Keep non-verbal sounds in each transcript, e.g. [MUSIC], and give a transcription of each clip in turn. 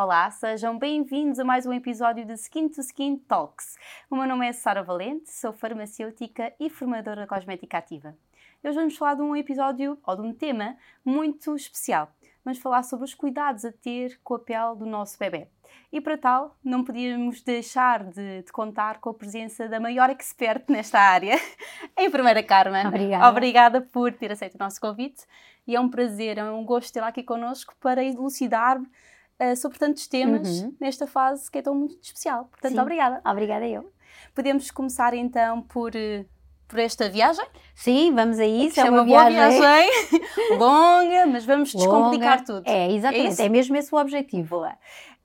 Olá, sejam bem-vindos a mais um episódio de Skin to Skin Talks. O meu nome é Sara Valente, sou farmacêutica e formadora cosmética ativa. Hoje vamos falar de um episódio ou de um tema muito especial. Vamos falar sobre os cuidados a ter com a pele do nosso bebê. E para tal, não podíamos deixar de, de, contar com a presença da maior expert nesta área, [LAUGHS] a enfermeira Carmen. Obrigada. Obrigada por ter aceito o nosso convite e é um prazer, é um gosto tê-la aqui connosco para elucidar uh, sobre tantos temas uhum. nesta fase que é tão muito especial. Portanto, Sim. obrigada. Obrigada eu. Podemos começar então por, uh, por esta viagem? Sim, vamos a isso. É, é uma, viagem, viagem [LAUGHS] longa, mas vamos longa. descomplicar tudo. É, exatamente. É, é, mesmo esse o objetivo.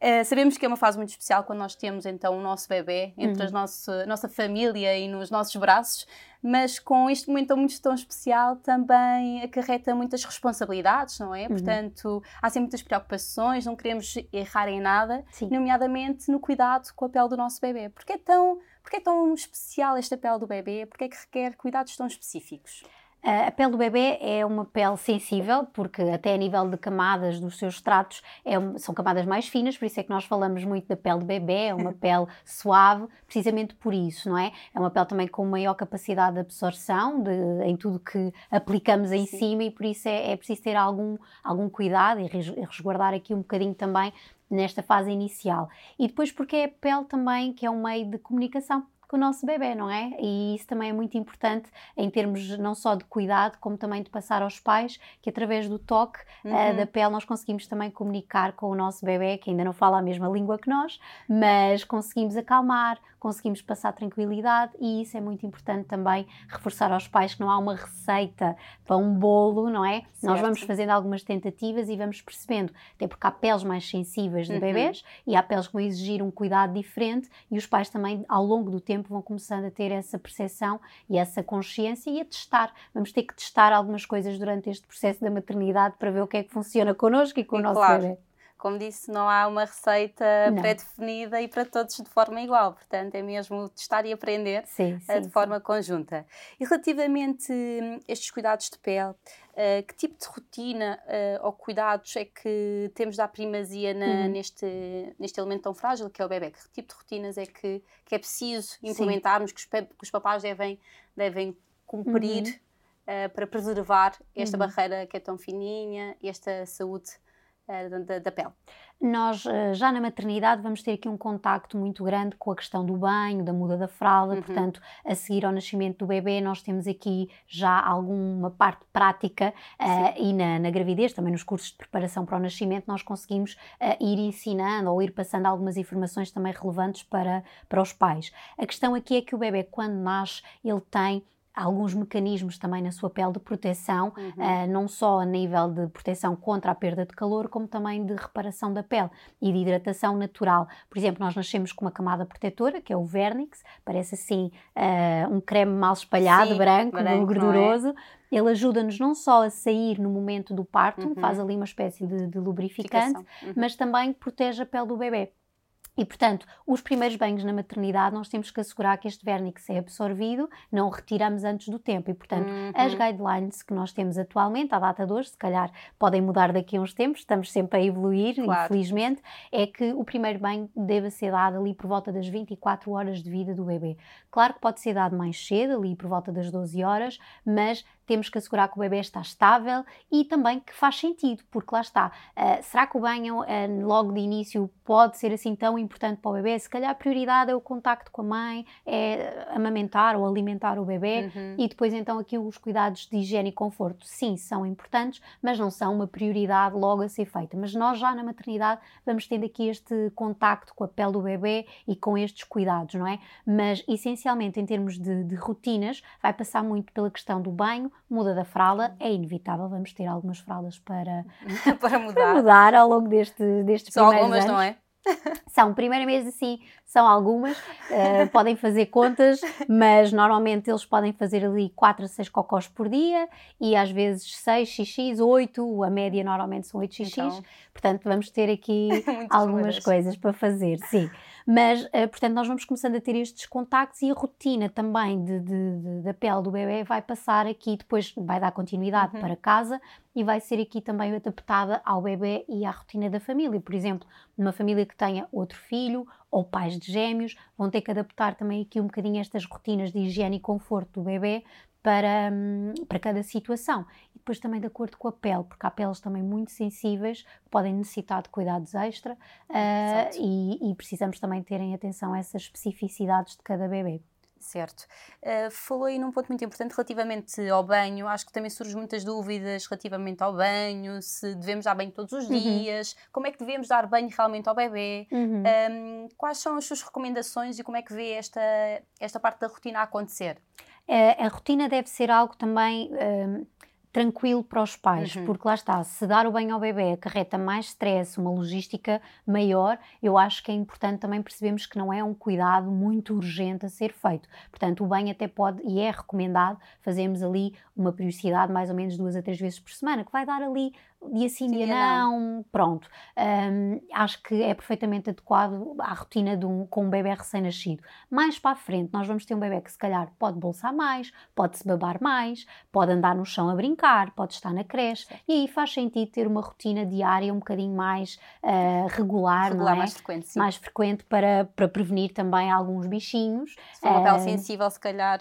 Uh, sabemos que é uma fase muito especial quando nós temos então o nosso bebê entre uhum. a nossa, nossa família e nos nossos braços, mas com este momento muito tão especial também acarreta muitas responsabilidades, não é? Uhum. Portanto, há sempre muitas preocupações, não queremos errar em nada, Sim. nomeadamente no cuidado com a pele do nosso bebê. Porque é tão, porque é tão especial esta pele do bebê? Porque é que requer cuidados tão específicos? A pele do bebê é uma pele sensível, porque até a nível de camadas dos seus tratos é, são camadas mais finas, por isso é que nós falamos muito da pele do bebê, é uma [LAUGHS] pele suave, precisamente por isso, não é? É uma pele também com maior capacidade de absorção de, em tudo que aplicamos em Sim. cima e por isso é, é preciso ter algum, algum cuidado e resguardar aqui um bocadinho também nesta fase inicial. E depois porque é a pele também que é um meio de comunicação com o nosso bebê, não é? E isso também é muito importante em termos não só de cuidado, como também de passar aos pais, que através do toque eh, uhum. uh, da pele nós conseguimos também comunicar com o nosso bebê, que ainda não fala a mesma língua que nós, mas conseguimos acalmar, conseguimos passar tranquilidade e isso é muito importante também reforçar aos pais que não há uma receita para um bolo, não é? Certo. Nós vamos fazendo algumas tentativas e vamos percebendo, até porque há peles mais sensíveis de uhum. bebês e há peles que vão exigir um cuidado diferente e os pais também ao longo do tempo vão começando a ter essa percepção e essa consciência e a testar. Vamos ter que testar algumas coisas durante este processo da maternidade para ver o que é que funciona connosco e com e o nosso claro. bebê como disse, não há uma receita pré-definida e para todos de forma igual, portanto é mesmo testar e aprender sim, eh, sim, de forma conjunta. E relativamente a estes cuidados de pele, uh, que tipo de rotina uh, ou cuidados é que temos dar primazia na, uhum. neste, neste elemento tão frágil que é o bebê? Que tipo de rotinas é que, que é preciso implementarmos, que os, que os papás devem, devem cumprir uhum. uh, para preservar esta uhum. barreira que é tão fininha, esta saúde eh, da, da, pele. Nós, eh, já na maternidade, vamos ter aqui um contacto muito grande com a questão do banho, da muda da fralda, uhum. portanto, a seguir ao nascimento do bebê, nós temos aqui já alguma parte prática uh, e na, na, gravidez, também nos cursos de preparação para o nascimento, nós conseguimos uh, ir ensinando ou ir passando algumas informações também relevantes para, para os pais. A questão aqui é que o bebê, quando nasce, ele tem alguns mecanismos também na sua pele de proteção, uhum. uh, não só a nível de proteção contra a perda de calor, como também de reparação da pele e de hidratação natural. Por exemplo, nós nascemos com uma camada protetora, que é o Vernix, parece assim uh, um creme mal espalhado, Sim, branco, branco, gorduroso. É? Ele ajuda-nos não só a sair no momento do parto, uhum. faz ali uma espécie de, de lubrificante, uhum. mas também protege a pele do bebê. E, portanto, os primeiros banhos na maternidade, nós temos que assegurar que este vernix é absorvido, não o retiramos antes do tempo. E, portanto, uhum. as guidelines que nós temos atualmente, à data de hoje, se calhar podem mudar daqui a uns tempos, estamos sempre a evoluir, claro. infelizmente, é que o primeiro banho deve ser dado ali por volta das 24 horas de vida do bebê. Claro que pode ser dado mais cedo, ali por volta das 12 horas, mas temos que assegurar que o bebê está estável e também que faz sentido, porque lá está. Uh, será que o banho uh, logo de início pode ser assim tão importante para o bebê? Se calhar a prioridade é o contacto com a mãe, é amamentar ou alimentar o bebê uhum. e depois então aqui os cuidados de higiene e conforto. Sim, são importantes, mas não são uma prioridade logo a ser feita. Mas nós já na maternidade vamos tendo aqui este contacto com a pele do bebê e com estes cuidados, não é? Mas essencialmente em termos de, de rotinas vai passar muito pela questão do banho, muda da fralda, é inevitável, vamos ter algumas fraldas para, [LAUGHS] para, [LAUGHS] mudar. para mudar ao longo deste, destes Só primeiros algumas, anos. não é? [LAUGHS] São, primeiro mês assim, são algumas, uh, podem fazer contas, mas normalmente eles podem fazer ali 4 a 6 cocós por dia e às vezes 6 xx, 8, a média normalmente são 8 xx, então, portanto vamos ter aqui algumas coisas para fazer, sim. Mas, uh, portanto, nós vamos começando a ter estes contactos e a rotina também de, de, de, da pele do bebê vai passar aqui, depois vai dar continuidade uhum. para casa e vai ser aqui também adaptada ao bebê e à rotina da família. Por exemplo, numa família que tenha outro filho ou pais de gêmeos, vão ter que adaptar também aqui um bocadinho estas rotinas de higiene e conforto do bebê para, hum, para cada situação. E depois também de acordo com a pele, porque há peles também muito sensíveis que podem necessitar de cuidados extra uh, e, e, precisamos também terem atenção a essas especificidades de cada bebê. Certo. Uh, falou aí num ponto muito importante relativamente ao banho. Acho que também surgem muitas dúvidas relativamente ao banho, se devemos dar banho todos os uhum. dias, como é que devemos dar banho realmente ao bebê, uhum. um, quais são as suas recomendações e como é que vê esta, esta parte da rotina a acontecer? a rotina deve ser algo também um, tranquilo para os pais, uhum. porque lá está, se dar o banho ao bebê acarreta mais stress, uma logística maior, eu acho que é importante também percebermos que não é um cuidado muito urgente a ser feito. Portanto, o banho até pode e é recomendado fazermos ali uma periodicidade mais ou menos duas a três vezes por semana, que vai dar ali dia sim, dia não, não. pronto. Um, acho que é perfeitamente adequado à rotina de um, com um bebê recém-nascido. Mais para a frente, nós vamos ter um bebê que se calhar pode bolsar mais, pode se babar mais, pode andar no chão a brincar, pode estar na creche, e aí faz sentido ter uma rotina diária um bocadinho mais uh, regular, regular, é? mais frequente, sim. Mais frequente para, para prevenir também alguns bichinhos. Se for uma uh, pele sensível, se calhar...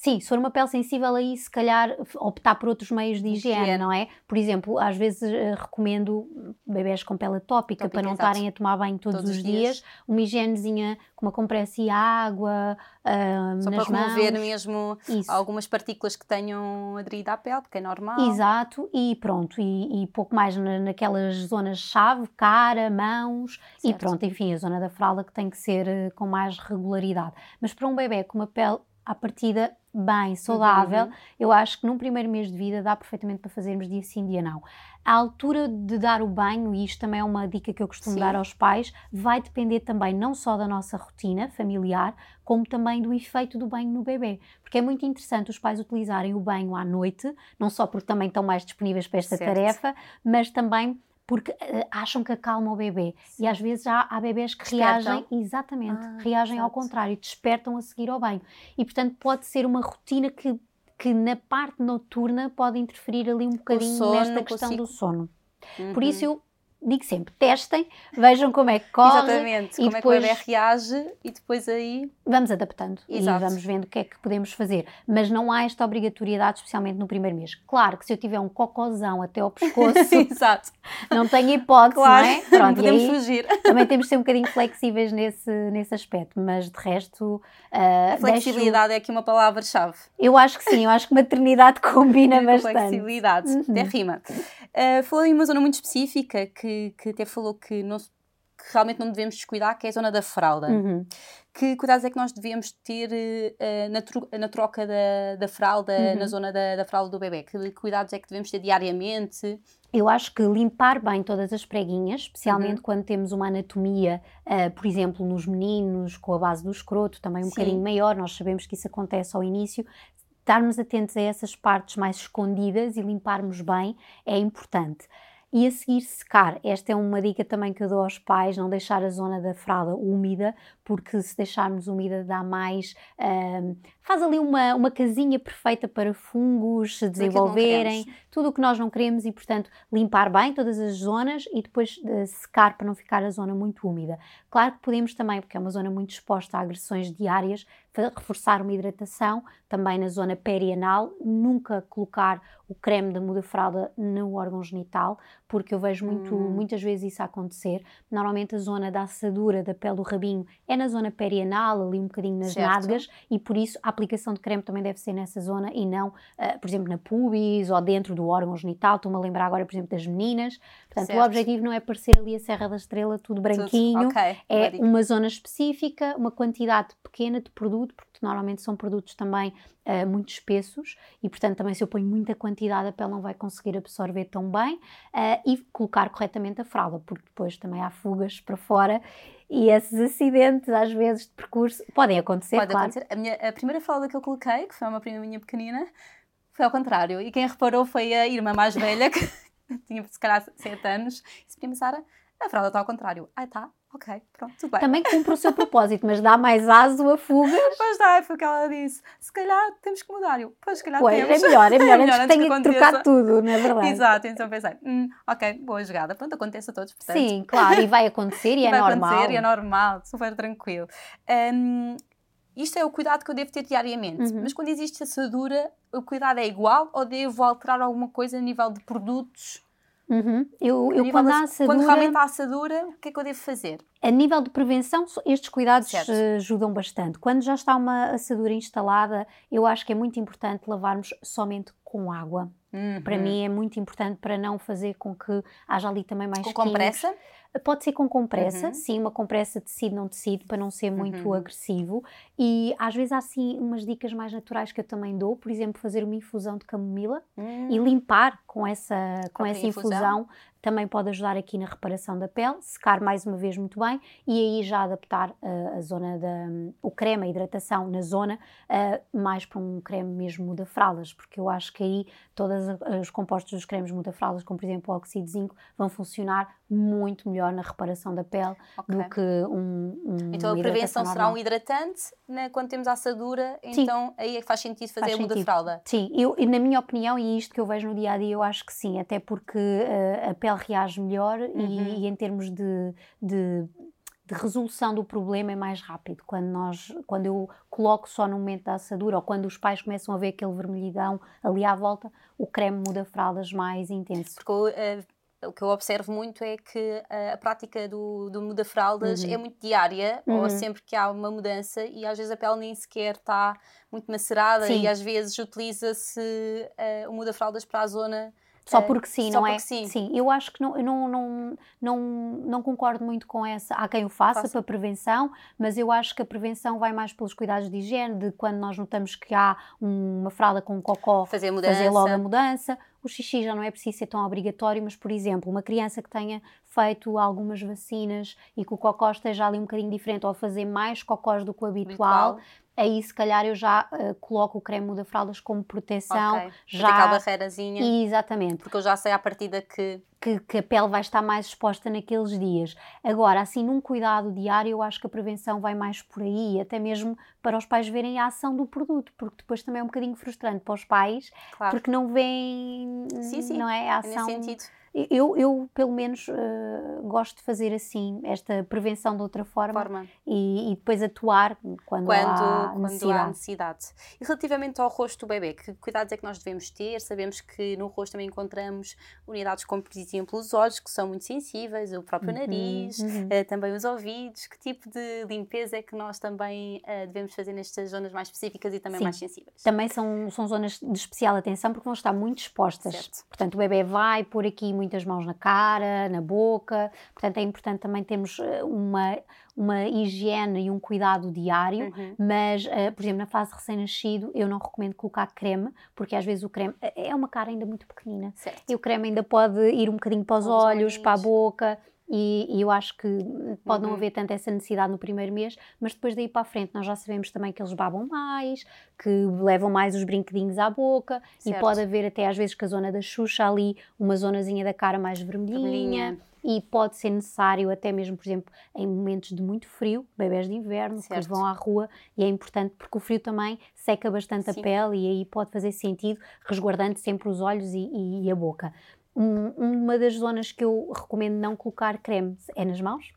Sim, se for uma pele sensível, aí se calhar optar por outros meios de higiene, higiene. não é? Por exemplo, às vezes uh, recomendo bebés com pele atópica, para não estarem a tomar banho todos, todos os dias. dias. uma higienezinha com uma compressa e água uh, Só nas para remover mesmo Isso. algumas partículas que tenham aderido à pele, porque é normal. Exato, e pronto, e, e pouco mais na, naquelas zonas-chave, cara, mãos, certo. e pronto, enfim, a zona da fralda que tem que ser uh, com mais regularidade. Mas para um bebê com uma pele à partida bem, saudável, uhum. eu acho que num primeiro mês de vida dá perfeitamente para fazermos dia sim, dia não. A altura de dar o banho, e isto também é uma dica que eu costumo sim. dar aos pais, vai depender também não só da nossa rotina familiar, como também do efeito do banho no bebê. Porque é muito interessante os pais utilizarem o banho à noite, não só porque também estão mais disponíveis para esta certo. tarefa, mas também porque uh, acham que acalma o bebê. Sim. E às vezes há, há bebés que despertam. reagem, exatamente, ah, reagem ao contrário, despertam a seguir ao banho. E portanto pode ser uma rotina que, que na parte noturna pode interferir ali um bocadinho sono, nesta questão consigo. do sono. Uhum. Por isso eu digo sempre, testem, vejam como é que corre. Exatamente, como depois, é que o bebê reage e depois aí... Vamos adaptando Exato. e vamos vendo o que é que podemos fazer. Mas não há esta obrigatoriedade, especialmente no primeiro mês. Claro que se eu tiver um cocôzão até ao pescoço, [LAUGHS] Exato. não tenho hipótese, claro, não é? Pronto, não podemos aí, fugir. Também temos de ser um bocadinho flexíveis nesse, nesse aspecto, mas de resto... Uh, a flexibilidade deixo... é aqui uma palavra-chave. Eu acho que sim, eu acho que maternidade [LAUGHS] combina [LAUGHS] bastante. Flexibilidade, uhum. até rima. Uh, falou em uma zona muito específica que, que até falou que, não, que realmente não devemos descuidar, que é a zona da fralda. Uhum. Que cuidados é que nós devemos ter uh, na, tro na, troca da, da fralda, uhum. na zona da, da fralda do bebê? Que cuidados é que devemos ter diariamente? Eu acho que limpar bem todas as preguinhas, especialmente uhum. quando temos uma anatomia, uh, por exemplo, nos meninos, com a base do escroto, também um Sim. bocadinho maior, nós sabemos que isso acontece ao início, estarmos atentos a essas partes mais escondidas e limparmos bem é importante. E a seguir secar. Esta é uma dica também que eu dou aos pais, não deixar a zona da fralda úmida, porque se deixarmos úmida dá mais. Uh, faz ali uma, uma casinha perfeita para fungos se desenvolverem, tudo o que nós não queremos e, portanto, limpar bem todas as zonas e depois uh, secar para não ficar a zona muito úmida. Claro que podemos também, porque é uma zona muito exposta a agressões diárias, reforçar uma hidratação também na zona perianal, nunca colocar o creme da muda fralda no órgão genital, porque eu vejo muito, hum. muitas vezes isso acontecer. Normalmente a zona da assadura da pele do rabinho é na zona perianal, ali um bocadinho nas certo. nádegas, e por isso a aplicação de creme também deve ser nessa zona e não, uh, por exemplo, na pubis ou dentro do órgão genital. Estou-me a lembrar agora, por exemplo, das meninas. Portanto, certo. o objetivo não é parecer ali a Serra da Estrela tudo branquinho, tudo. Okay. é uma zona específica, uma quantidade pequena de produto, porque normalmente são produtos também uh, muito espessos e, portanto, também se eu ponho muita quantidade, a pele não vai conseguir absorver tão bem uh, e colocar corretamente a fralda, porque depois também há fugas para fora e esses acidentes, às vezes, de percurso podem acontecer. Pode claro. acontecer. A, minha, a primeira fralda que eu coloquei, que foi uma prima minha pequenina, foi ao contrário. E quem reparou foi a irmã mais velha, [LAUGHS] que tinha se calhar 7 anos, e disse: Prima Sara, a fralda está ao contrário. Ah, está ok, pronto, tudo bem. Também cumpre o seu propósito, mas dá mais aso a fugas. Pois dá, foi o que ela disse. Se calhar temos que mudar. Eu, pois, se calhar Pois, temos. é melhor, é melhor, [LAUGHS] É antes melhor que antes que tenha que trocar tudo, não é verdade? Exato, então pensei, hum, ok, boa jogada. Pronto, acontece a todos, portanto. Sim, claro, e vai acontecer e [LAUGHS] é vai normal. acontecer e é normal, super tranquilo. Hum, isto é o cuidado que eu devo ter diariamente. Uhum. Mas quando existe assadura, o cuidado é igual ou devo alterar alguma coisa a nível de produtos? Uhum. Eu, A eu quando da- assadura, quando realmente há assadura, o que é que eu devo fazer? a nível de prevenção, estes cuidados Certo. eh, ajudam bastante. Quando já está uma assadura instalada, eu acho que é muito importante lavarmos somente com água. Para Uhum. mim é muito importante para não fazer com que haja ali também mais Com químicos. compressa? Pode ser com compressa, Uhum. sim, uma compressa tecido não tecido para não ser muito Uhum. agressivo. E às vezes há assim umas dicas mais naturais que eu também dou, por exemplo, fazer uma infusão de camomila e limpar com essa, com essa infusão. infusão. Também pode ajudar aqui na reparação da pele, secar mais uma vez muito bem e aí já adaptar uh, a zona da o creme, a hidratação na zona uh, mais para um creme mesmo muda-fraldas, porque eu acho que aí todos os compostos dos cremes muda-fraldas, como por exemplo o óxido de zinco, vão funcionar muito melhor na reparação da pele Ok. do que um, um Então a prevenção será normal. um hidratante né, quando temos a assadura, Sim. então aí é que faz sentido fazer Faz a muda fralda. Sim, eu, e na minha opinião, e isto que eu vejo no dia a dia, eu acho que sim, até porque eh, a pele reage melhor e- Uhum. e, em termos de, de, de resolução do problema é mais rápido. Quando, nós, quando eu coloco só no momento da assadura ou quando os pais começam a ver aquele vermelhidão ali à volta, o creme muda fraldas mais intenso. Porque eu, eh, o que eu observo muito é que eh, a prática do, do muda-fraldas Uhum. é muito diária, Uhum. ou sempre que há uma mudança, e às vezes a pele nem sequer está muito macerada, Sim. e às vezes utiliza-se eh, o muda-fraldas para a zona. Só eh, porque sim, só não é? porque sim. eu acho que não, eu não, não, não, não concordo muito com essa. Há quem o faça Faça. para prevenção, mas eu acho que a prevenção vai mais pelos cuidados de higiene, de quando nós notamos que há uma fralda com um cocó, Fazer mudança. fazer logo a mudança. O xixi já não é preciso ser tão obrigatório, mas, por exemplo, uma criança que tenha feito algumas vacinas e que o cocó esteja ali um bocadinho diferente ou a fazer mais cocós do que o habitual, aí se calhar eu já eh, coloco o creme da fraldas como proteção. Ok. Já... Já... aquela barreirazinha. Exatamente Porque eu já sei à partida que. Que, que a pele vai estar mais exposta naqueles dias. Agora, assim, num cuidado diário, eu acho que a prevenção vai mais por aí, até mesmo para os pais verem a ação do produto, porque depois também é um bocadinho frustrante para os pais, Claro, porque não veem, Sim, sim, não é, a é nesse ação. sentido. Eu, eu, pelo menos, eh, gosto de fazer assim, esta prevenção de outra forma, Forma. E, e depois atuar quando, quando, há quando necessidade. há necessidade. E relativamente ao rosto do bebê, que cuidados é que nós devemos ter? Sabemos que no rosto também encontramos unidades como, por exemplo, os olhos, que são muito sensíveis, o próprio Uhum, nariz, uhum. eh, também os ouvidos. Que tipo de limpeza é que nós também eh, devemos fazer nestas zonas mais específicas e também Sim. mais sensíveis? Também são, são zonas de especial atenção porque vão estar muito expostas. Certo. Portanto, o bebê vai pôr aqui muitas mãos na cara, na boca. Portanto, é importante também termos eh, uma, uma higiene e um cuidado diário. Uhum. Mas, eh, por exemplo, na fase recém-nascido, eu não recomendo colocar creme, porque às vezes o creme é é uma cara ainda muito pequenina. Certo. E o creme ainda pode ir um bocadinho para os olhos, olhinhos. para a boca. E, e eu acho que pode não Uhum. haver tanta essa necessidade no primeiro mês, mas depois daí para a frente nós já sabemos também que eles babam mais, que levam mais os brinquedinhos à boca e Certo. pode haver até às vezes que a zona da Xuxa ali, uma zonazinha da cara mais vermelhinha. Vermelhinha. E pode ser necessário, até mesmo, por exemplo, em momentos de muito frio, bebés de inverno, que Certo. vão à rua, e é importante porque o frio também seca bastante Sim. a pele e aí pode fazer sentido, resguardando sempre os olhos e, e- e a boca. Um- uma das zonas que eu recomendo não colocar creme é nas mãos,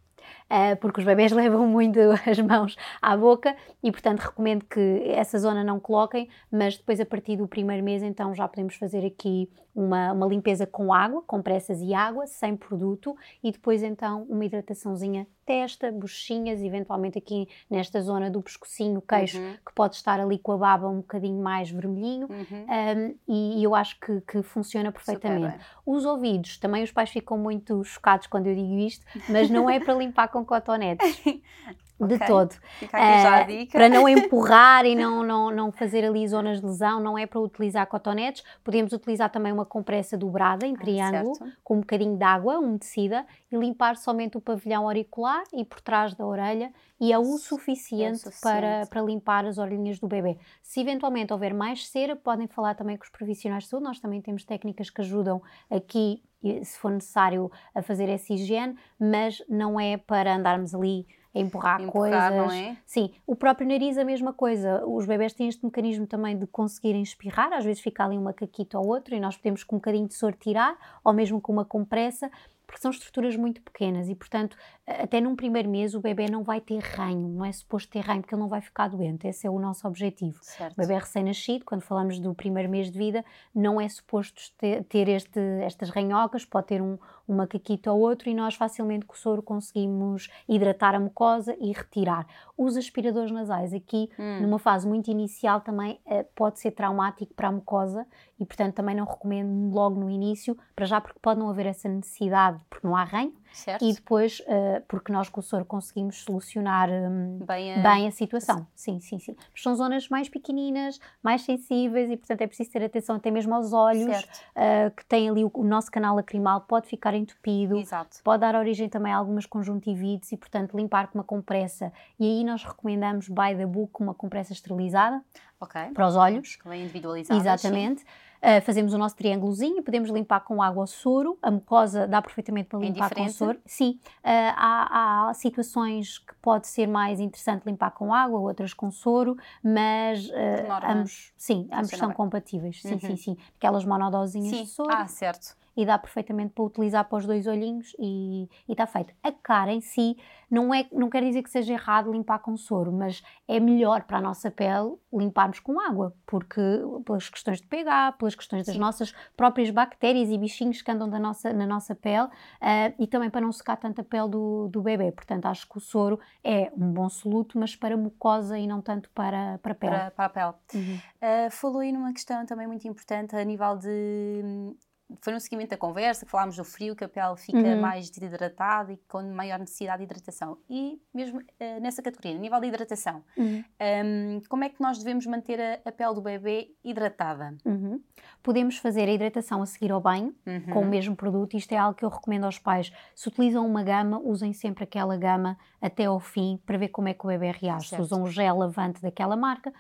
ah, porque os bebés [LAUGHS] levam muito as mãos à boca e, portanto, recomendo que essa zona não coloquem, mas depois, a partir do primeiro mês, então já podemos fazer aqui uma, uma limpeza com água, compressas e água, sem produto, e depois, então, uma hidrataçãozinha testa, bochechinhas, eventualmente aqui nesta zona do pescocinho, queixo, Uhum. que pode estar ali com a baba um bocadinho mais vermelhinho. Uhum. Um, e, e eu acho que, que funciona perfeitamente. Os ouvidos, também os pais ficam muito chocados quando eu digo isto, mas não é para limpar com cotonetes. [LAUGHS] de Ok. todo. Fica aqui já a Eh, dica. para não [LAUGHS] empurrar e não, não, não fazer ali zonas de lesão, não é para utilizar cotonetes. Podemos utilizar também uma compressa dobrada em Ah, triângulo, com um bocadinho de água umedecida e limpar somente o pavilhão auricular e por trás da orelha e é o suficiente, suficiente. Para, para limpar as orelhinhas do bebê. Se eventualmente houver mais cera, podem falar também com os profissionais de saúde. Nós também temos técnicas que ajudam aqui, se for necessário, a fazer essa higiene, mas não é para andarmos ali empurrar, Empurrar, coisas. não é? Sim, o próprio nariz a mesma coisa. Os bebés têm este mecanismo também de conseguirem espirrar, às vezes fica ali um macaquito ou outro e nós podemos com um bocadinho de soro tirar, ou mesmo com uma compressa, porque são estruturas muito pequenas e, portanto, até num primeiro mês o bebê não vai ter ranho, não é suposto ter ranho porque ele não vai ficar doente, esse é o nosso objetivo. Certo. O bebê recém-nascido, quando falamos do primeiro mês de vida, não é suposto ter, ter este, estas ranhocas, pode ter um, um macaquito ou outro e nós facilmente com o soro conseguimos hidratar a mucosa e retirar. Os aspiradores nasais aqui, Hum. numa fase muito inicial, também eh, pode ser traumático para a mucosa e, portanto, também não recomendo logo no início, para já porque pode não haver essa necessidade, porque não há ranho, Certo. e depois eh, porque nós com o soro conseguimos solucionar hum, Bem, a- bem a situação. Sim, sim, sim. Mas são zonas mais pequeninas, mais sensíveis e, portanto, é preciso ter atenção até mesmo aos olhos, ah, que tem ali o, o nosso canal lacrimal, pode ficar entupido. Exato. Pode dar origem também a algumas conjuntivites e, portanto, limpar com uma compressa. E aí nós recomendamos, by the book, uma compressa esterilizada Ok. para os olhos. Que vem individualizado. Exatamente. Uh, fazemos o nosso triângulozinho, podemos limpar com água ou soro. A mucosa dá perfeitamente para É limpar com soro. Sim, uh, há, há situações que pode ser mais interessante limpar com água, outras com soro, mas uh, ambos, sim, ambos são bem. compatíveis. Sim, Uhum. sim, sim. Aquelas monodosinhas Sim. de soro Ah, certo. E dá perfeitamente para utilizar para os dois olhinhos e está feito. A cara em si não, é, não quer dizer que seja errado limpar com soro, mas é melhor para a nossa pele limparmos com água, porque pelas questões de pH, pelas questões das Sim. nossas próprias bactérias e bichinhos que andam da nossa, na nossa pele ah, e também para não secar tanto a pele do, do bebê. Portanto, acho que o soro é um bom soluto, mas para mucosa e não tanto para, para a pele. Para, para a pele. Uhum. Uh, falou aí numa questão também muito importante a nível de. Foi no seguimento da conversa que falámos do frio, que a pele fica Uhum. mais desidratada e com maior necessidade de hidratação. E mesmo uh, nessa categoria, a nível de hidratação, Uhum. um, como é que nós devemos manter a, a pele do bebê hidratada? Uhum. Podemos fazer a hidratação a seguir ao banho, Uhum. com o mesmo produto. Isto é algo que eu recomendo aos pais. Se utilizam uma gama, usem sempre aquela gama até ao fim para ver como é que o bebê reage. Certo. Se usam o gel lavante daquela marca,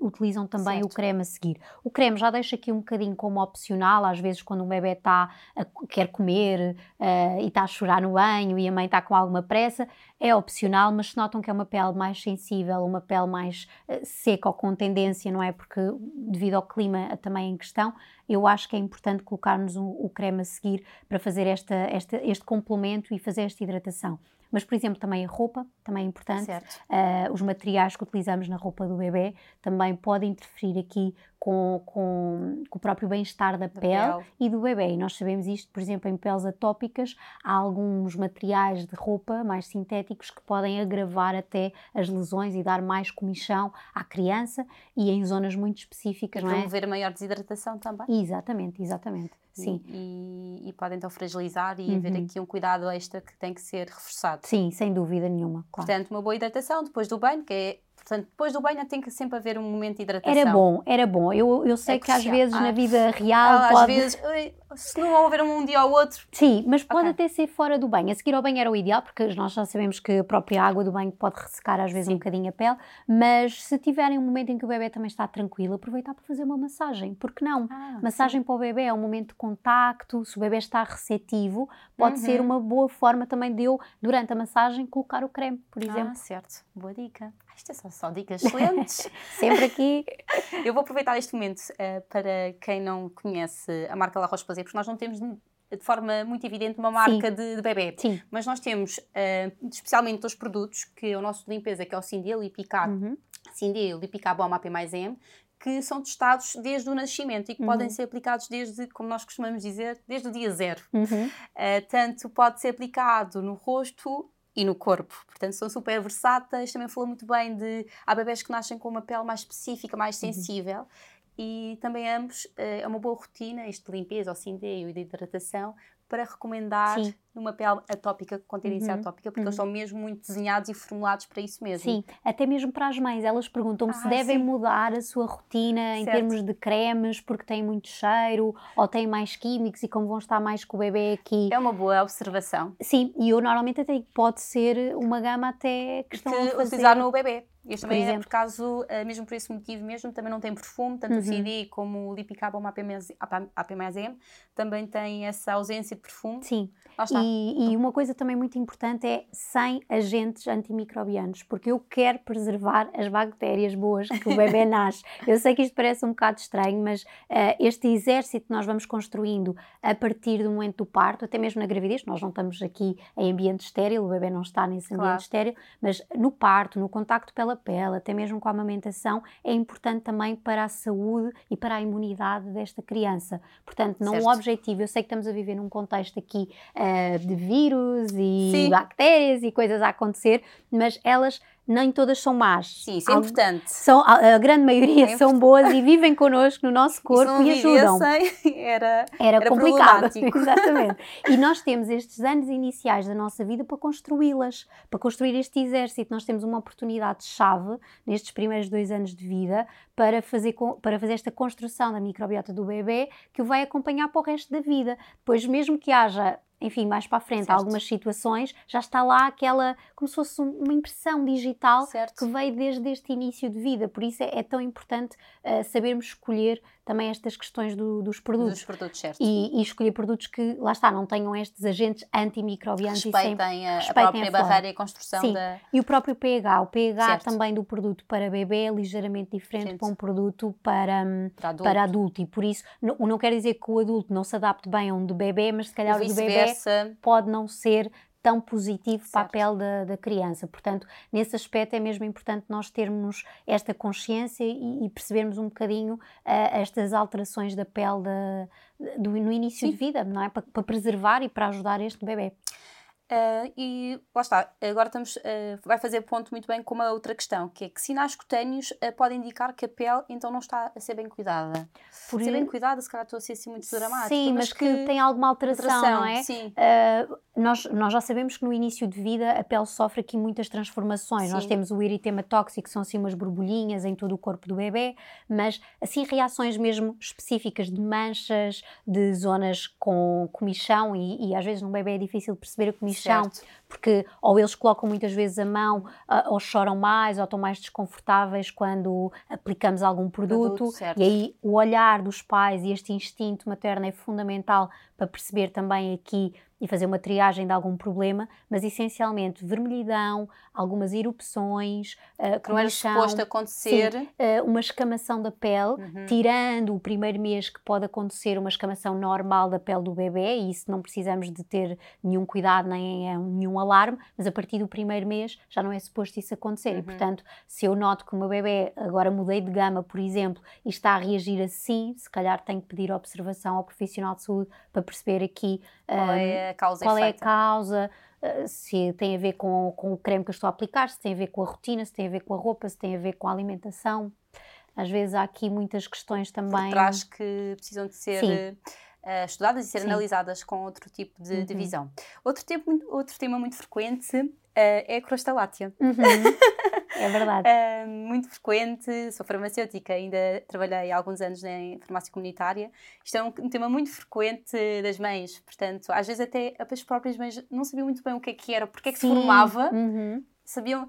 utilizam também Certo. o creme a seguir. O creme já deixa aqui um bocadinho como opcional, às vezes quando o bebê está a, quer comer eh, e está a chorar no banho e a mãe está com alguma pressa, é opcional, mas se notam que é uma pele mais sensível, uma pele mais eh, seca ou com tendência, não é? Porque devido ao clima também em questão, eu acho que é importante colocarmos o, o creme a seguir para fazer esta, esta, este complemento e fazer esta hidratação. Mas, por exemplo, também a roupa, também é importante. Uh, os materiais que utilizamos na roupa do bebê também podem interferir aqui com, com, com o próprio bem-estar da, Da pele, pele. e do bebê. E nós sabemos isto, por exemplo, em peles atópicas, há alguns materiais de roupa mais sintéticos que podem agravar até as lesões e dar mais comichão à criança e em zonas muito específicas, não é? Promover a maior desidratação também. Exatamente, exatamente. Sim. E, e pode então fragilizar e haver Uhum. aqui um cuidado extra que tem que ser reforçado. Sim, sem dúvida nenhuma, claro. Portanto, uma boa hidratação depois do banho, que é. Portanto, depois do banho tem que sempre haver um momento de hidratação. Era bom, era bom. Eu, eu sei É que às vezes Ah, na vida real Ah, pode... Às vezes, se não houver um dia ou outro, Sim, mas pode Ok. até ser fora do banho. A seguir ao banho era o ideal, porque nós já sabemos que a própria água do banho pode ressecar às vezes Sim. um bocadinho a pele, mas se tiverem um momento em que o bebê também está tranquilo, aproveitar para fazer uma massagem, porque não? Ah, Massagem para o bebê é um momento de contacto, se o bebê está receptivo, pode ser Uhum. uma boa forma também de eu, durante a massagem, colocar o creme, por exemplo. Ah, certo. Boa dica. Isto é só, dicas excelentes. [LAUGHS] Sempre aqui. Eu vou aproveitar este momento eh, para quem não conhece a marca La Roche-Posay, porque nós não temos de forma muito evidente uma marca de, de bebê. Sim. Mas nós temos, eh, especialmente os produtos, que é o nosso de limpeza, que é o Cindy Uhum. Cindy Lipicar Balm AP mais M, que são testados desde o nascimento e que Uhum. podem ser aplicados desde, como nós costumamos dizer, desde o dia zero. Uhum. Uh, tanto pode ser aplicado no rosto e no corpo. Portanto, são super versáteis. Também falou muito bem de. Há bebés que nascem com uma pele mais específica, mais Uhum. sensível. E também ambos uh, é uma boa rotina, isto de limpeza, ou cindeio e de hidratação, para recomendar Sim. Numa pele atópica, com tendência uhum. atópica, porque uhum. eles são mesmo muito desenhados e formulados para isso mesmo. Sim, até mesmo para as mães, elas perguntam-me ah, se devem sim. mudar a sua rotina certo. em termos de cremes, porque têm muito cheiro, ou têm mais químicos e como vão estar mais com o bebê aqui. É uma boa observação. Sim, e eu normalmente até pode ser uma gama até que estão que a fazer... utilizar no bebê. Este também por é por causa, eh, mesmo por esse motivo mesmo, também não tem perfume, tanto uhum. o CD como o Lipicaba ou a APMSM também tem essa ausência de perfume. Sim, e, e, uma coisa também muito importante é sem agentes antimicrobianos, porque eu quero preservar as bactérias boas que o bebê [LAUGHS] nasce. Eu sei que isto parece um bocado estranho, mas uh, este exército que nós vamos construindo a partir do momento do parto, até mesmo na gravidez, nós não estamos aqui em ambiente estéril, o bebê não está nesse ambiente claro. estéril, mas no parto, no contacto pela pele, até mesmo com a amamentação, é importante também para a saúde e para a imunidade desta criança. Portanto, não certo. o objetivo, eu sei que estamos a viver num contexto aqui uh, de vírus e Sim. bactérias e coisas a acontecer, mas elas nem todas são más. Sim, isso é importante. São, a, a grande maioria [LAUGHS] é são boas e vivem connosco no nosso corpo e ajudam. [LAUGHS] Era, era, era complicado. [LAUGHS] Exatamente. E nós temos estes anos iniciais da nossa vida para construí-las, para construir este exército. Nós temos uma oportunidade-chave nestes primeiros dois anos de vida para fazer, para fazer esta construção da microbiota do bebê que o vai acompanhar para o resto da vida. Depois, mesmo que haja enfim, mais para a frente, certo. algumas situações, já está lá aquela, como se fosse uma impressão digital certo. que veio desde este início de vida. Por isso é, é tão importante uh, sabermos escolher também estas questões do, dos produtos. Dos produtos, certo. E, e, escolher produtos que, lá está, não tenham estes agentes antimicrobianos. Respeitem, e sempre, a, respeitem a própria a barreira e construção Sim. da... E o próprio pH. O pH certo. também do produto para bebê é ligeiramente diferente para um produto para, hum, para adulto. para, adulto. E por isso, não, não quer dizer que o adulto não se adapte bem a um de bebê, mas se calhar o, o de bebê pode não ser tão positivo certo. para a pele da, da, criança. Portanto, nesse aspecto é mesmo importante nós termos esta consciência e, e percebermos um bocadinho uh, estas alterações da pele da, do, no início Sim. de vida, não é? Para, para, preservar e para ajudar este bebê. Uh, e lá está, agora estamos, uh, vai fazer ponto muito bem com uma outra questão, que é que sinais cutâneos uh, podem indicar que a pele então não está a ser bem cuidada. Por ser bem cuidada, se calhar estou a ser assim muito dramática. Sim, mas, mas que, que, tem alguma alteração, alteração não é? Sim. nós, nós já sabemos que no início de vida a pele sofre aqui muitas transformações. Sim. Nós temos o eritema tóxico, que são assim umas borbulhinhas em todo o corpo do bebê, mas assim reações mesmo específicas de manchas, de zonas com comichão e, e às vezes no bebê é difícil perceber o comichão chão, certo. porque ou eles colocam muitas vezes a mão, ou choram mais, ou estão mais desconfortáveis quando aplicamos algum produto. produto e aí o olhar dos pais e este instinto materno é fundamental para perceber também aqui e fazer uma triagem de algum problema, mas essencialmente vermelhidão, algumas erupções, uh, que não era suposto acontecer. Sim, uh, uma escamação da pele, uhum. tirando o primeiro mês que pode acontecer uma escamação normal da pele do bebê, e isso não precisamos de ter nenhum cuidado nem é nenhum alarme, mas a partir do primeiro mês já não é suposto isso acontecer. Uhum. E portanto, se eu noto que o meu bebê agora mudei de gama, por exemplo, e está a reagir assim, se calhar tenho que pedir observação ao profissional de saúde para perceber aqui. Qual é a causa Qual é a causa? Eh, se tem a ver com, com o creme que eu estou a aplicar, se tem a ver com a rotina, se tem a ver com a roupa, se tem a ver com a alimentação. Às vezes há aqui muitas questões também. Por trás que precisam de ser uh, estudadas e ser Sim. analisadas com outro tipo de, uhum. de visão. Outro, tempo, outro tema muito frequente uh, é a crosta láctea. Uhum. [LAUGHS] É verdade. uh, muito frequente, sou farmacêutica, ainda trabalhei há alguns anos em farmácia comunitária. Isto é um, um, tema muito frequente das mães, portanto, às vezes até as próprias mães não sabiam muito bem o que é que era, porque é que Sim. se formava, uhum. sabiam.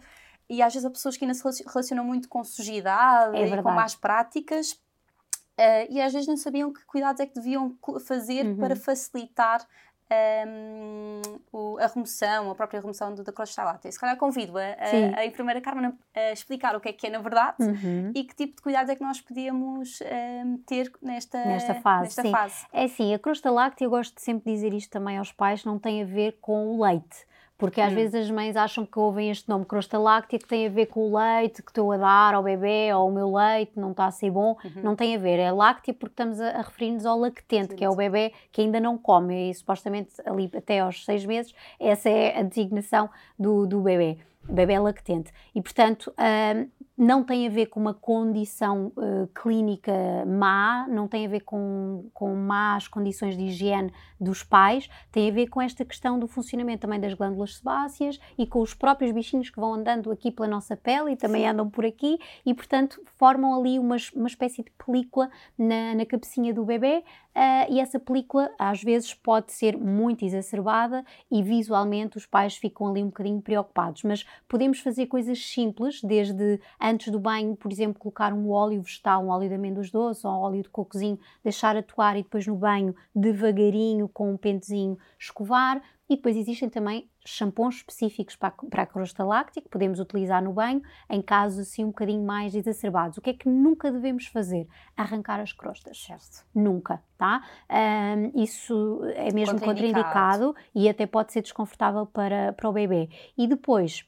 E às vezes há pessoas que ainda se relacionam muito com sujidade é e com más práticas, uh, e às vezes não sabiam que cuidados é que deviam fazer uhum. para facilitar um, o, a remoção, a própria remoção do, da crosta láctea. Se calhar convido a, a, a, enfermeira Carmen a explicar o que é que é na verdade uhum. e que tipo de cuidados é que nós podíamos um, ter nesta, nesta, fase, nesta sim. fase. É assim, a crosta láctea, eu gosto de sempre dizer isto também aos pais, não tem a ver com o leite. Porque às hum. vezes as mães acham que ouvem este nome crosta láctea que tem a ver com o leite que estou a dar ao bebê ou o meu leite não está a ser bom. Uhum. Não tem a ver. É láctea porque estamos a, a referir-nos ao lactente, Sim. que é o bebê que ainda não come. E supostamente ali até aos seis meses, essa é a designação do, do bebê. Bebê lactente. E, portanto, uh, não tem a ver com uma condição uh, clínica má, não tem a ver com, com más condições de higiene dos pais, tem a ver com esta questão do funcionamento também das glândulas sebáceas e com os próprios bichinhos que vão andando aqui pela nossa pele e também Sim. andam por aqui e, portanto, formam ali uma, uma espécie de película na, na cabecinha do bebê uh, e essa película às vezes pode ser muito exacerbada e visualmente os pais ficam ali um bocadinho preocupados, mas podemos fazer coisas simples, desde antes do banho, por exemplo, colocar um óleo vegetal, um óleo de amêndoas doce ou um óleo de cocozinho, deixar atuar e depois no banho, devagarinho, com um pentezinho, escovar. E depois existem também shampoos específicos para a, para a crosta láctea que podemos utilizar no banho em casos assim um bocadinho mais exacerbados. O que é que nunca devemos fazer? Arrancar as crostas. Certo. Nunca, tá? Um, isso é mesmo contraindicado. contraindicado e até pode ser desconfortável para, para o bebê. E depois,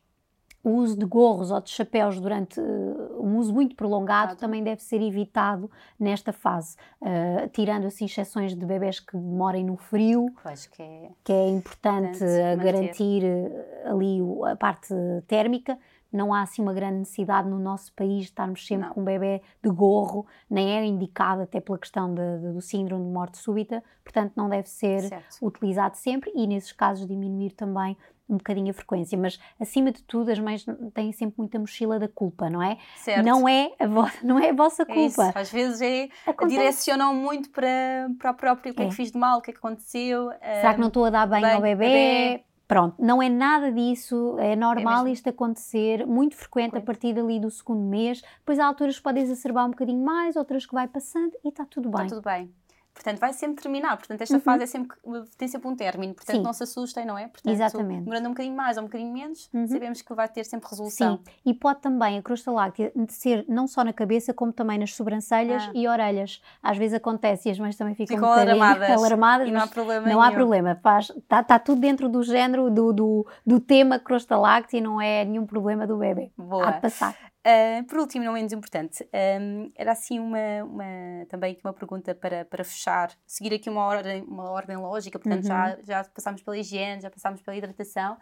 o uso de gorros ou de chapéus durante uh, um uso muito prolongado claro. também deve ser evitado nesta fase, uh, tirando assim exceções de bebés que morem no frio, pois que é, que é importante garantir uh, ali a parte térmica. Não há assim uma grande necessidade no nosso país de estarmos sempre não. com um bebê de gorro, nem é indicado até pela questão de, de, do síndrome de morte súbita, portanto não deve ser certo. utilizado sempre e nesses casos diminuir também um bocadinho a frequência, mas acima de tudo as mães têm sempre muita mochila da culpa, não é? Certo. Não é a, vo [LAUGHS] não é a vossa culpa. É isso. Às vezes é, direcionam muito para, para o próprio o que é. é que fiz de mal, o que é que aconteceu. Será que não estou a dar bem, bem ao bebê? bebê? Pronto, não é nada disso, é normal é isto acontecer, muito frequente, frequente, a partir dali do segundo mês. Depois há alturas que podem exacerbar um bocadinho mais, outras que vai passando e está tudo bem. Está tudo bem. Portanto, vai sempre terminar. Portanto, esta uhum. fase é sempre, tem sempre um término. Portanto, Sim. não se assustem, não é? Portanto, Exatamente. demorando um bocadinho mais ou um bocadinho menos, uhum. sabemos que vai ter sempre resolução. Sim. E pode também a crosta láctea ser não só na cabeça, como também nas sobrancelhas ah. e orelhas. Às vezes acontece e as mães também ficam, ficam um alarmadas. [LAUGHS] alarmadas. E não há problema Não há problema. Está tá tudo dentro do género, do, do, do tema crosta láctea e não é nenhum problema do bebê. Boa. Há de passar. Uh, por último, não menos importante, um, era assim uma, uma, também uma pergunta para, para fechar, seguir aqui uma ordem, uma ordem lógica, portanto uhum. já, já passámos pela higiene, já passámos pela hidratação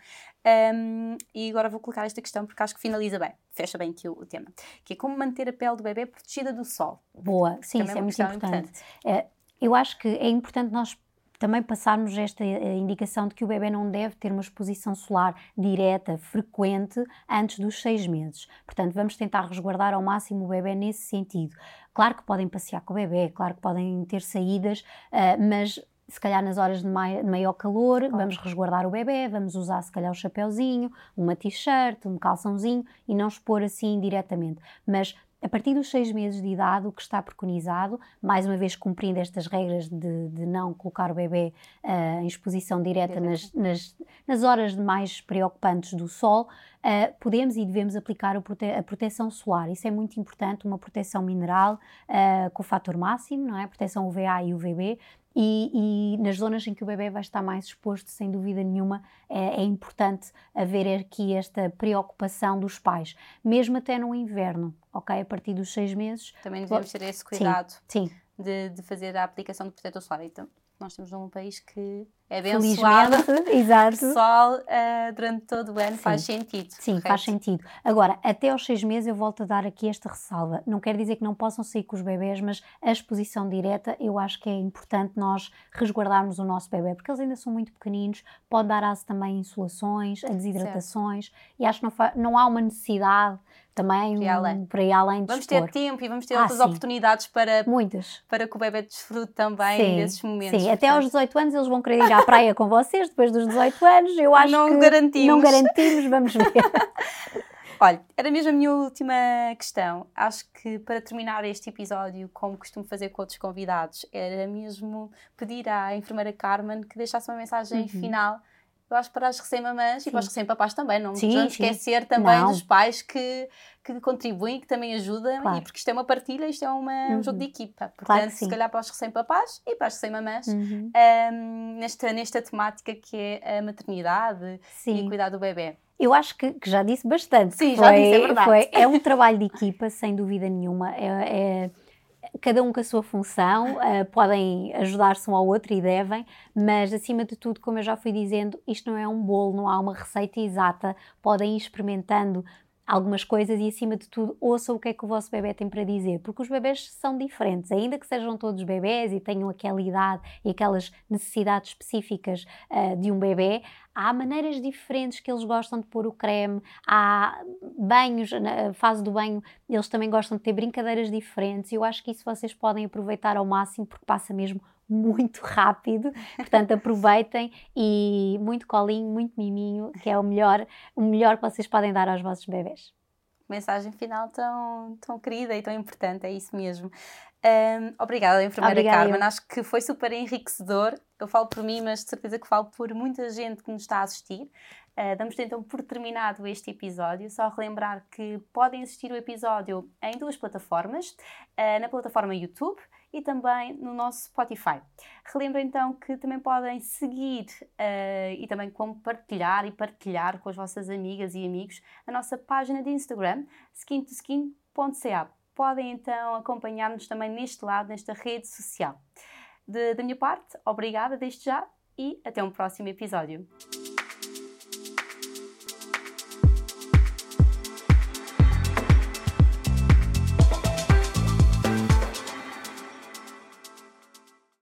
um, e agora vou colocar esta questão porque acho que finaliza bem, fecha bem aqui o, o tema, que é como manter a pele do bebê protegida do sol. Boa, sim, isso é, é muito importante. importante. É, eu acho que é importante nós também passarmos esta eh, indicação de que o bebê não deve ter uma exposição solar direta, frequente, antes dos seis meses. Portanto, vamos tentar resguardar ao máximo o bebê nesse sentido. Claro que podem passear com o bebê, claro que podem ter saídas, uh, mas se calhar nas horas de maior calor, claro. vamos resguardar o bebê, vamos usar se calhar o chapéuzinho, uma t-shirt, um calçãozinho e não expor assim diretamente. Mas a partir dos seis meses de idade, o que está preconizado, mais uma vez cumprindo estas regras de, de não colocar o bebê uh, em exposição direta nas, nas, nas, horas mais preocupantes do sol, uh, podemos e devemos aplicar a, prote a, proteção solar. Isso é muito importante, uma proteção mineral uh, com o fator máximo, não é? Proteção UVA e UVB, e, e, nas zonas em que o bebê vai estar mais exposto, sem dúvida nenhuma, é, é, importante haver aqui esta preocupação dos pais, mesmo até no inverno, ok? A partir dos seis meses. Também devemos ter esse cuidado sim, sim. De, de, fazer a aplicação do protetor solar. Então, nós temos num país que é abençoado. [LAUGHS] Exato. Sol uh, durante todo o ano Sim. faz sentido. Sim, correto? faz sentido. Agora, até aos seis meses eu volto a dar aqui esta ressalva. Não quer dizer que não possam sair com os bebés, mas a exposição direta eu acho que é importante nós resguardarmos o nosso bebê, porque eles ainda são muito pequeninos, pode dar aso também a insolações, a desidratações, certo. e acho que não, não há uma necessidade também para ir além, para ir além Vamos ter tempo e vamos ter ah, outras sim. oportunidades para, Muitas. para que o bebê desfrute também sim, desses momentos. Sim, portanto. até aos 18 anos eles vão querer ir à praia com vocês, depois dos 18 anos, eu acho não que garantimos. não garantimos, vamos ver. [LAUGHS] Olha, era mesmo a minha última questão. Acho que para terminar este episódio, como costumo fazer com outros convidados, era mesmo pedir à enfermeira Carmen que deixasse uma mensagem uhum. final acho para as recém-mamãs e para os recém-papás também. Não vamos esquecer também não. dos pais que, que contribuem, que também ajudam, claro. e porque isto é uma partilha, isto é uma, uhum. um jogo de equipa. Portanto, claro se calhar para os recém-papás e para as recém-mamãs, uhum. um, nesta, nesta temática que é a maternidade sim. e cuidar do bebê. Eu acho que, que, já disse bastante. Sim, foi, já disse, é verdade. Foi, é um trabalho de equipa, sem dúvida nenhuma. É, é cada um com a sua função, uh, podem ajudar-se um ao outro e devem, mas acima de tudo, como eu já fui dizendo, isto não é um bolo, não há uma receita exata, podem ir experimentando algumas coisas e, acima de tudo, ouçam o que é que o vosso bebê tem para dizer, porque os bebés são diferentes, ainda que sejam todos bebés e tenham aquela idade e aquelas necessidades específicas uh, de um bebê, há maneiras diferentes que eles gostam de pôr o creme, há banhos, na fase do banho, eles também gostam de ter brincadeiras diferentes eu acho que isso vocês podem aproveitar ao máximo porque passa mesmo muito rápido, portanto aproveitem e muito colinho, muito miminho, que é o melhor, o melhor que vocês podem dar aos vossos bebés. Mensagem final tão, tão querida e tão importante, é isso mesmo. Um, obrigada, enfermeira obrigada, Carmen. Eu. Acho que foi super enriquecedor. Eu falo por mim, mas de certeza que falo por muita gente que nos está a assistir. Uh, damos então por terminado este episódio. Só relembrar que podem assistir o episódio em duas plataformas: uh, na plataforma YouTube e também no nosso Spotify. Relembro então que também podem seguir uh, e também compartilhar e partilhar com as vossas amigas e amigos a nossa página de Instagram, skin2skin.ca. Podem então acompanhar-nos também neste lado, nesta rede social. De, da minha parte, obrigada desde já e até um próximo episódio.